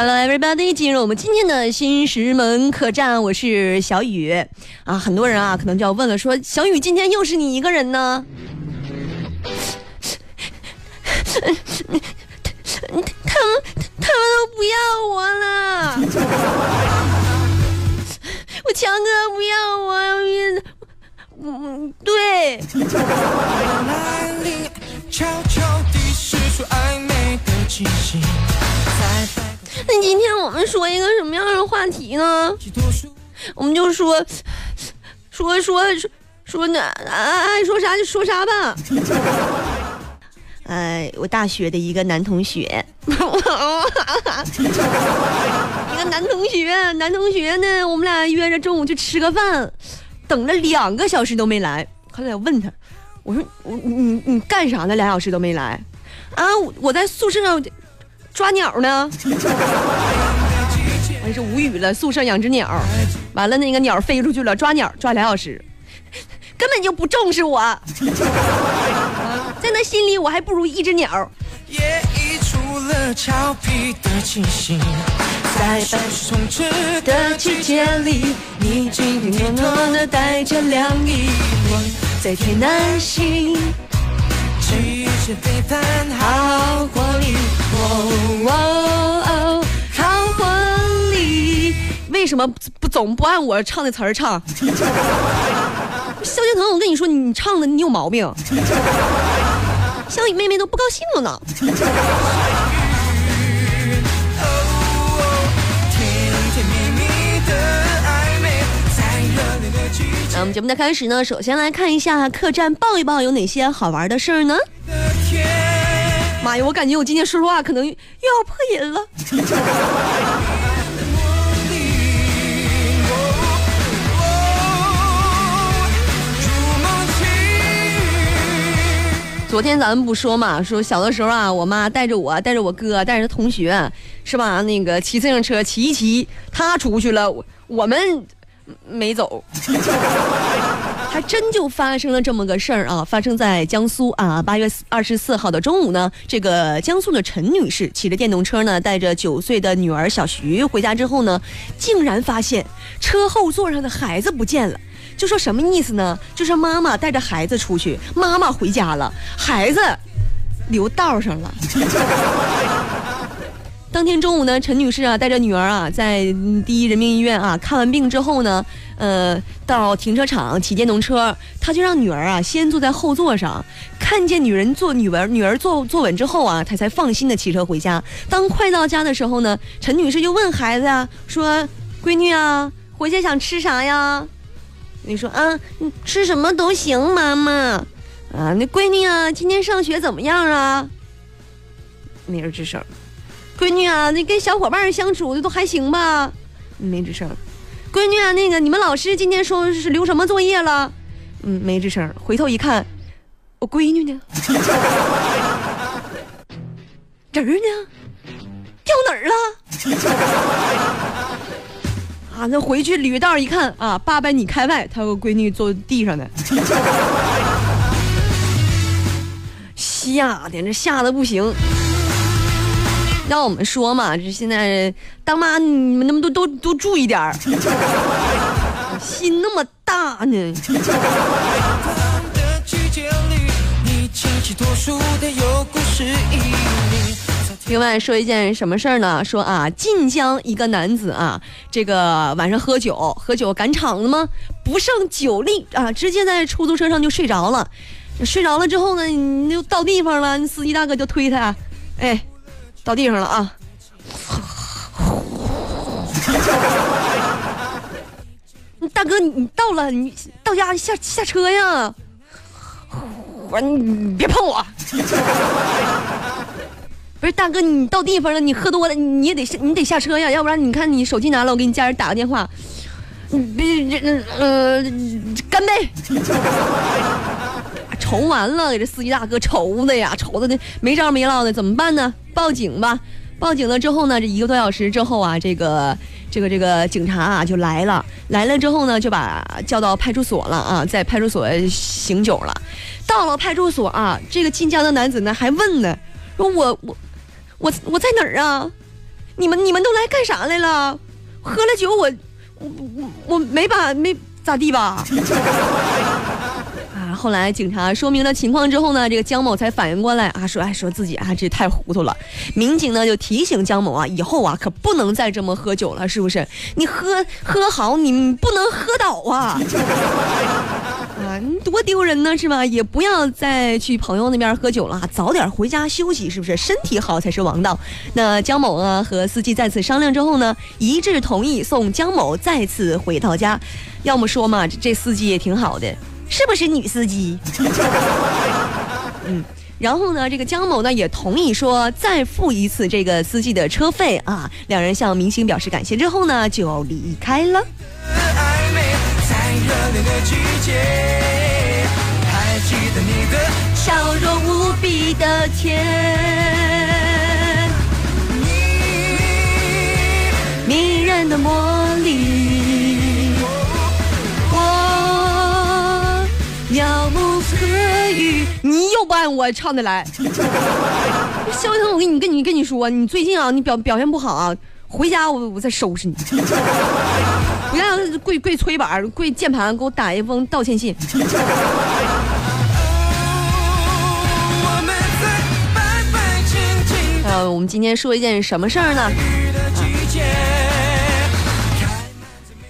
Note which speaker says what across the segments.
Speaker 1: Hello everybody，进入我们今天的新石门客栈，我是小雨啊。很多人啊，可能就要问了，说小雨今天又是你一个人呢？他们他们都不要我了，我强哥不要我，嗯，对。那今天我们说一个什么样的话题呢？我们就说说说说说那爱说啥就说啥吧。哎，我大学的一个男同学，一个男同学，男同学呢，我们俩约着中午去吃个饭，等了两个小时都没来。后来我问他，我说我你你干啥呢？俩小时都没来。啊，我在宿舍抓鸟呢。我是无语了，宿舍养只鸟，完了那个鸟飞出去了，抓鸟抓俩小时，根本就不重视我，在那心里我还不如一只鸟。在半世充斥的季节里，你静静默默的带着凉意，在天南星。好活力，好活力。为什么不总不按我唱的词儿唱？萧敬腾，我跟你说，你唱的你有毛病。小雨妹妹都不高兴了呢。那我们节目的开始呢，首先来看一下客栈报一报有哪些好玩的事儿呢？妈呀，我感觉我今天说实话可能又要破音了。昨天咱们不说嘛，说小的时候啊，我妈带着我，带着我哥，带着同学，是吧？那个骑自行车骑一骑，他出去了，我们。没走，还真就发生了这么个事儿啊！发生在江苏啊，八月二十四号的中午呢，这个江苏的陈女士骑着电动车呢，带着九岁的女儿小徐回家之后呢，竟然发现车后座上的孩子不见了。就说什么意思呢？就是妈妈带着孩子出去，妈妈回家了，孩子留道上了。当天中午呢，陈女士啊带着女儿啊在第一人民医院啊看完病之后呢，呃到停车场骑电动车，她就让女儿啊先坐在后座上，看见女人坐女儿女儿坐坐稳之后啊，她才放心的骑车回家。当快到家的时候呢，陈女士就问孩子啊说：“闺女啊，回家想吃啥呀？”你说啊，吃什么都行，妈妈。啊，那闺女啊，今天上学怎么样啊？没人吱声。闺女啊，那跟小伙伴相处的都还行吧？没吱声。闺女啊，那个你们老师今天说是留什么作业了？嗯，没吱声。回头一看，我闺女呢？人呢？掉哪儿了？啊，那回去捋道一看啊，八百米开外，他和闺女坐地上呢。吓的，这吓得不行。让我们说嘛，这现在当妈你们能不能都都都注意点儿，心那么大呢。另外说一件什么事儿呢？说啊，晋江一个男子啊，这个晚上喝酒，喝酒赶场子吗？不胜酒力啊，直接在出租车上就睡着了。睡着了之后呢，你就到地方了，司机大哥就推他，哎。到地上了啊！大哥，你到了，你到家下下车呀！我你别碰我！不是大哥，你到地方了，你喝多了，你也得下，你得下车呀，要不然你看你手机拿了，我给你家人打个电话。你别这呃，干杯！愁完了，给这司机大哥愁的呀，愁的那没着没落的，怎么办呢？报警吧！报警了之后呢，这一个多小时之后啊，这个这个这个警察啊就来了。来了之后呢，就把叫到派出所了啊，在派出所醒酒了。到了派出所啊，这个晋江的男子呢还问呢，说我我我我在哪儿啊？你们你们都来干啥来了？喝了酒我我我我没把没咋地吧？后来警察说明了情况之后呢，这个姜某才反应过来啊，说哎说自己啊这太糊涂了。民警呢就提醒姜某啊，以后啊可不能再这么喝酒了，是不是？你喝喝好，你不能喝倒啊！啊，你多丢人呢，是吧？也不要再去朋友那边喝酒了，早点回家休息，是不是？身体好才是王道。那姜某啊和司机再次商量之后呢，一致同意送姜某再次回到家。要么说嘛，这司机也挺好的，是不是女司机？嗯，然后呢，这个姜某呢也同意说再付一次这个司机的车费啊。两人向明星表示感谢之后呢，就离开了。笑容无比的甜，我唱的来，肖腾，我跟你跟你跟你说，你最近啊，你表表现不好啊，回家我我再收拾你。不要跪跪催板，跪键盘，给我打一封道歉信。呃，我们今天说一件什么事儿呢？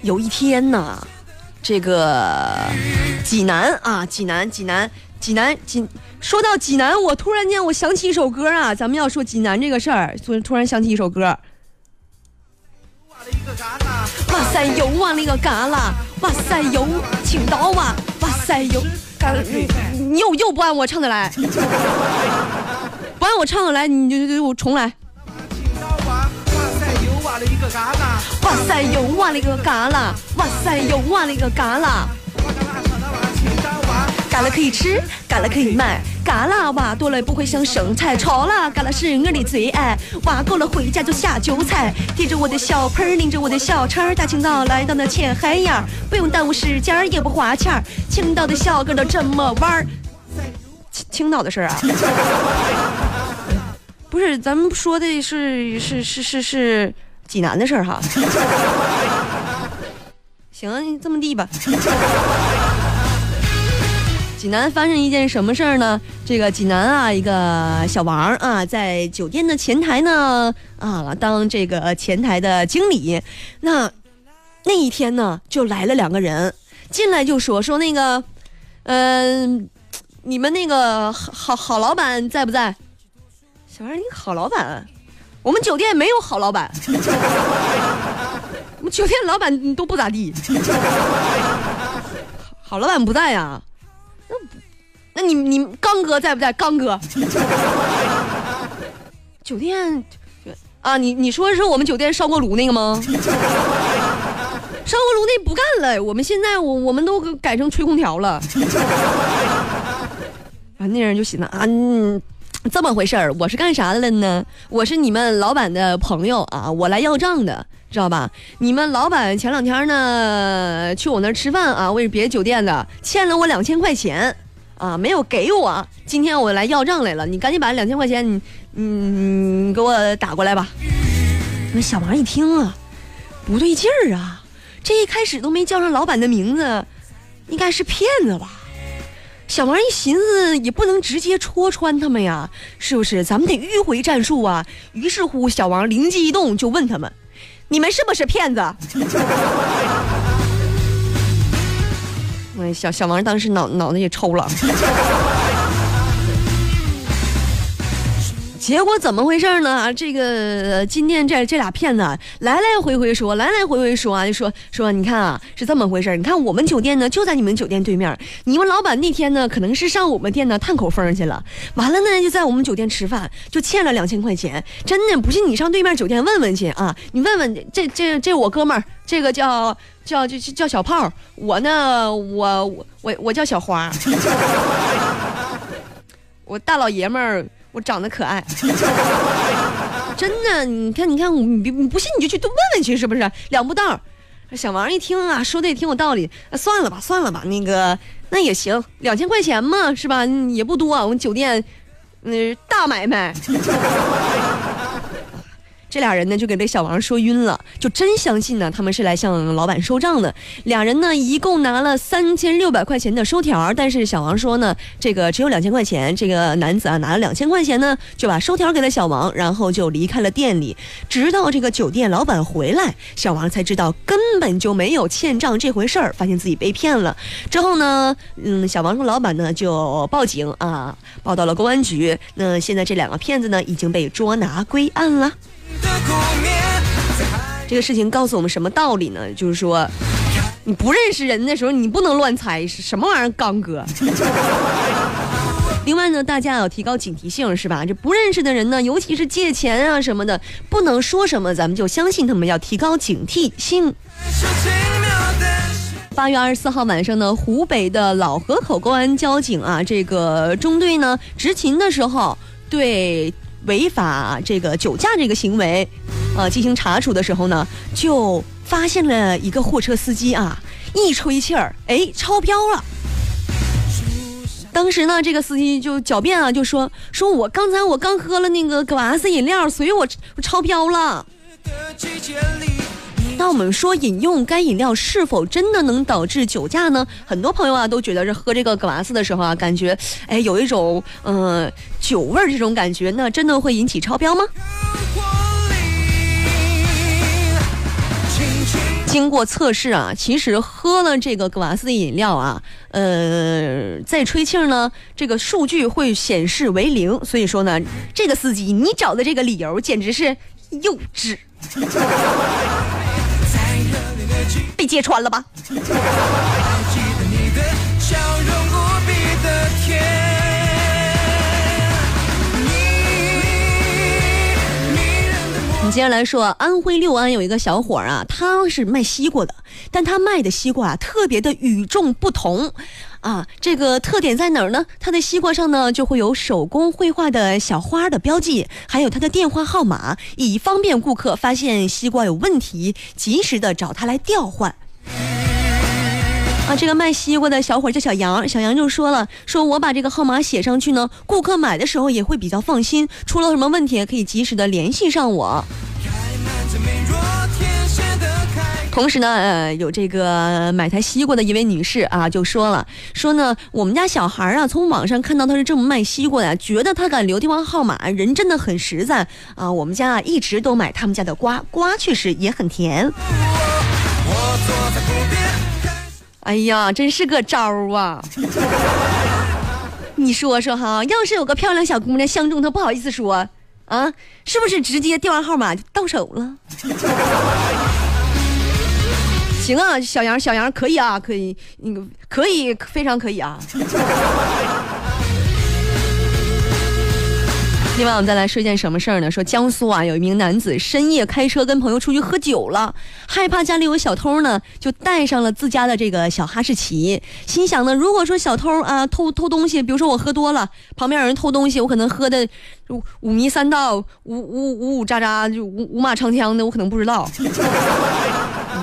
Speaker 1: 有一天呢，这个济南啊，济南，济南，济南，济。说到济南，我突然间我想起一首歌啊，咱们要说济南这个事儿，突突然想起一首歌。哇塞，又挖了一个旮旯！哇塞，又青岛哇！哇塞，又旮你又又不按我唱的来，不按我唱的来，你就就我重来。哇塞，又挖了一个旮旯！哇塞，又挖了一个旮旯！哇塞，又挖了一个旮旯！嘎了可以吃，嘎了可以卖，嘎啦挖多了不会像生菜，炒了嘎啦是我的最爱，挖够了回家就下酒菜，提着我的小盆儿，拎着我的小车，大清早来到那浅海沿，不用耽误时间，也不花钱，青岛的小哥都这么玩。青青岛的事儿啊？不是，咱们说的是是是是是济南的事儿哈。行，这么地吧。济南发生一件什么事儿呢？这个济南啊，一个小王啊，在酒店的前台呢啊，当这个前台的经理。那那一天呢，就来了两个人，进来就说说那个，嗯，你们那个好好老板在不在？小王，你好老板？我们酒店没有好老板，我们酒店老板都不咋地。好老板不在呀。那你你刚哥在不在？刚哥，酒店啊，你你说是我们酒店烧锅炉那个吗？烧锅炉那不干了，我们现在我我们都改成吹空调了。啊，那人就寻思啊，这么回事儿，我是干啥的了呢？我是你们老板的朋友啊，我来要账的，知道吧？你们老板前两天呢去我那儿吃饭啊，我是别的酒店的欠了我两千块钱啊，没有给我。今天我来要账来了，你赶紧把两千块钱你你给我打过来吧。那小王一听啊，不对劲儿啊，这一开始都没叫上老板的名字，应该是骗子吧？小王一寻思，也不能直接戳穿他们呀，是不是？咱们得迂回战术啊！于是乎，小王灵机一动，就问他们：“你们是不是骗子？”小小王当时脑脑子也抽了。结果怎么回事呢？这个今天这这俩骗子来来回回说，来来回回说啊，就说说你看啊，是这么回事你看我们酒店呢就在你们酒店对面，你们老板那天呢可能是上我们店呢探口风去了，完了呢就在我们酒店吃饭，就欠了两千块钱。真的不信你上对面酒店问问去啊，你问问这这这我哥们儿，这个叫叫就叫小炮，我呢我我我叫小花，我大老爷们儿。我长得可爱，真的，你看，你看，你你不信你就去多问问去，是不是？两步道小王一听啊，说的也挺有道理，算了吧，算了吧，那个那也行，两千块钱嘛，是吧？也不多，我们酒店，嗯，大买卖。这俩人呢就给这小王说晕了，就真相信呢他们是来向老板收账的。俩人呢一共拿了三千六百块钱的收条，但是小王说呢这个只有两千块钱。这个男子啊拿了两千块钱呢，就把收条给了小王，然后就离开了店里。直到这个酒店老板回来，小王才知道根本就没有欠账这回事儿，发现自己被骗了。之后呢，嗯，小王和老板呢就报警啊，报到了公安局。那现在这两个骗子呢已经被捉拿归案了。这个事情告诉我们什么道理呢？就是说，你不认识人的时候，你不能乱猜，是什么玩意儿？刚哥。另外呢，大家要提高警惕性，是吧？这不认识的人呢，尤其是借钱啊什么的，不能说什么咱们就相信他们，要提高警惕性。八月二十四号晚上呢，湖北的老河口公安交警啊，这个中队呢执勤的时候，对。违法这个酒驾这个行为，呃，进行查处的时候呢，就发现了一个货车司机啊，一吹气儿，哎，超标了。当时呢，这个司机就狡辩啊，就说说我刚才我刚喝了那个格瓦斯饮料，所以我我超标了。那我们说饮用该饮料是否真的能导致酒驾呢？很多朋友啊都觉得是喝这个格瓦斯的时候啊，感觉哎有一种嗯酒味儿这种感觉，那真的会引起超标吗？经过测试啊，其实喝了这个格瓦斯的饮料啊，呃，在吹气儿呢，这个数据会显示为零。所以说呢，这个司机你找的这个理由简直是幼稚。被揭穿了吧？你接下来说，安徽六安有一个小伙啊，他是卖西瓜的，但他卖的西瓜啊特别的与众不同。啊，这个特点在哪儿呢？它的西瓜上呢就会有手工绘画的小花的标记，还有它的电话号码，以方便顾客发现西瓜有问题，及时的找他来调换。啊，这个卖西瓜的小伙叫小杨，小杨就说了，说我把这个号码写上去呢，顾客买的时候也会比较放心，出了什么问题可以及时的联系上我。同时呢，呃，有这个买台西瓜的一位女士啊，就说了，说呢，我们家小孩啊，从网上看到他是这么卖西瓜的，觉得他敢留电话号码，人真的很实在啊。我们家啊，一直都买他们家的瓜，瓜确实也很甜。哎呀，真是个招啊！你说说哈，要是有个漂亮小姑娘相中他，不好意思说啊，是不是直接电话号码就到手了？行啊，小杨，小杨可以啊，可以，那个可以，非常可以啊。另外，我们再来说一件什么事儿呢？说江苏啊，有一名男子深夜开车跟朋友出去喝酒了，害怕家里有小偷呢，就带上了自家的这个小哈士奇，心想呢，如果说小偷啊偷偷东西，比如说我喝多了，旁边有人偷东西，我可能喝的五迷三道，五五五五喳喳，就五五马长枪的，我可能不知道。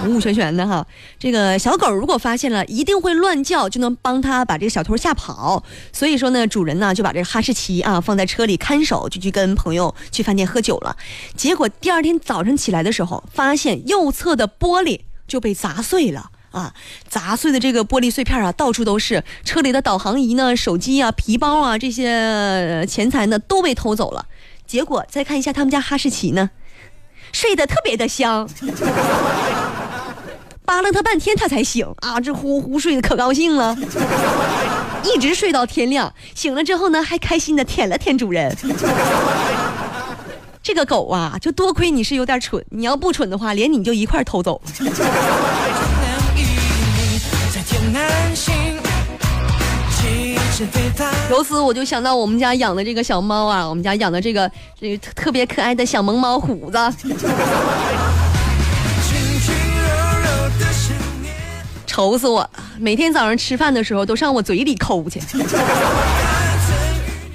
Speaker 1: 五五玄玄的哈，这个小狗如果发现了，一定会乱叫，就能帮他把这个小偷吓跑。所以说呢，主人呢就把这个哈士奇啊放在车里看守，就去跟朋友去饭店喝酒了。结果第二天早上起来的时候，发现右侧的玻璃就被砸碎了啊！砸碎的这个玻璃碎片啊，到处都是。车里的导航仪呢、手机啊、皮包啊这些钱财呢都被偷走了。结果再看一下他们家哈士奇呢，睡得特别的香。扒拉他半天，他才醒啊！这呼呼睡得可高兴了，一直睡到天亮。醒了之后呢，还开心的舔了舔主人。这个狗啊，就多亏你是有点蠢，你要不蠢的话，连你就一块偷走。由此我就想到我们家养的这个小猫啊，我们家养的这个这个特别可爱的小萌猫虎子。愁死我了！每天早上吃饭的时候都上我嘴里抠去。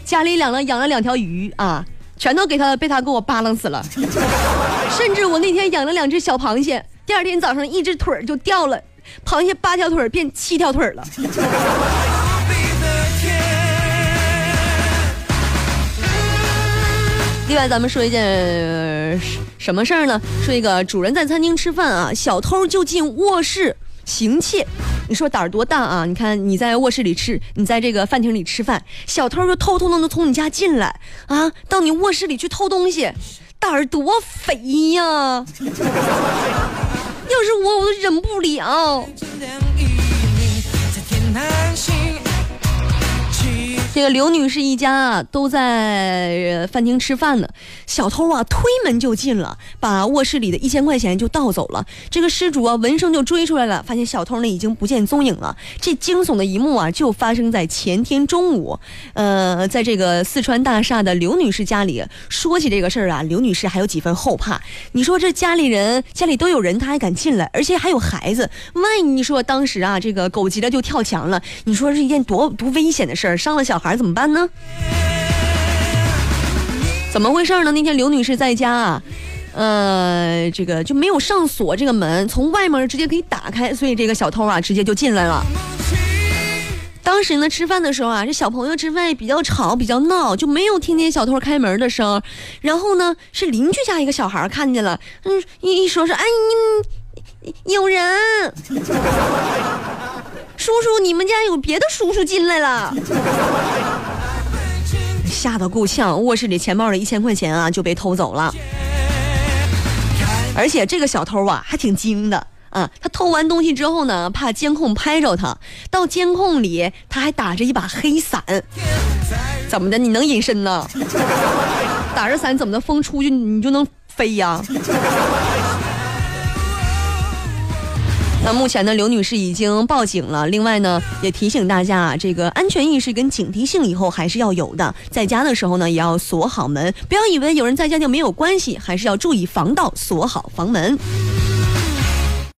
Speaker 1: 家里养了养了两条鱼啊，全都给他被他给我扒拉死了。甚至我那天养了两只小螃蟹，第二天早上一只腿就掉了，螃蟹八条腿变七条腿了。另外，咱们说一件什么事儿呢？说一个主人在餐厅吃饭啊，小偷就进卧室行窃。你说胆儿多大啊？你看你在卧室里吃，你在这个饭厅里吃饭，小偷就偷偷的从你家进来啊，到你卧室里去偷东西，胆儿多肥呀！要是我，我都忍不了。这个刘女士一家啊，都在饭厅吃饭呢。小偷啊，推门就进了，把卧室里的一千块钱就盗走了。这个失主啊，闻声就追出来了，发现小偷呢已经不见踪影了。这惊悚的一幕啊，就发生在前天中午。呃，在这个四川大厦的刘女士家里，说起这个事儿啊，刘女士还有几分后怕。你说这家里人家里都有人，她还敢进来，而且还有孩子，万一你说当时啊，这个狗急了就跳墙了，你说是一件多多危险的事儿，伤了小孩怎么办呢？怎么回事呢？那天刘女士在家啊，呃，这个就没有上锁这个门，从外面直接可以打开，所以这个小偷啊直接就进来了。当时呢，吃饭的时候啊，这小朋友吃饭也比较吵，比较闹，就没有听见小偷开门的声。然后呢，是邻居家一个小孩看见了，嗯，一一说说，哎，有人，叔叔，你们家有别的叔叔进来了。吓得够呛，卧室里钱包里一千块钱啊就被偷走了，而且这个小偷啊还挺精的啊，他偷完东西之后呢，怕监控拍着他，到监控里他还打着一把黑伞，怎么的？你能隐身呢？打着伞怎么的？风出去你就能飞呀？那目前呢，刘女士已经报警了。另外呢，也提醒大家啊，这个安全意识跟警惕性以后还是要有的。在家的时候呢，也要锁好门，不要以为有人在家就没有关系，还是要注意防盗，锁好房门。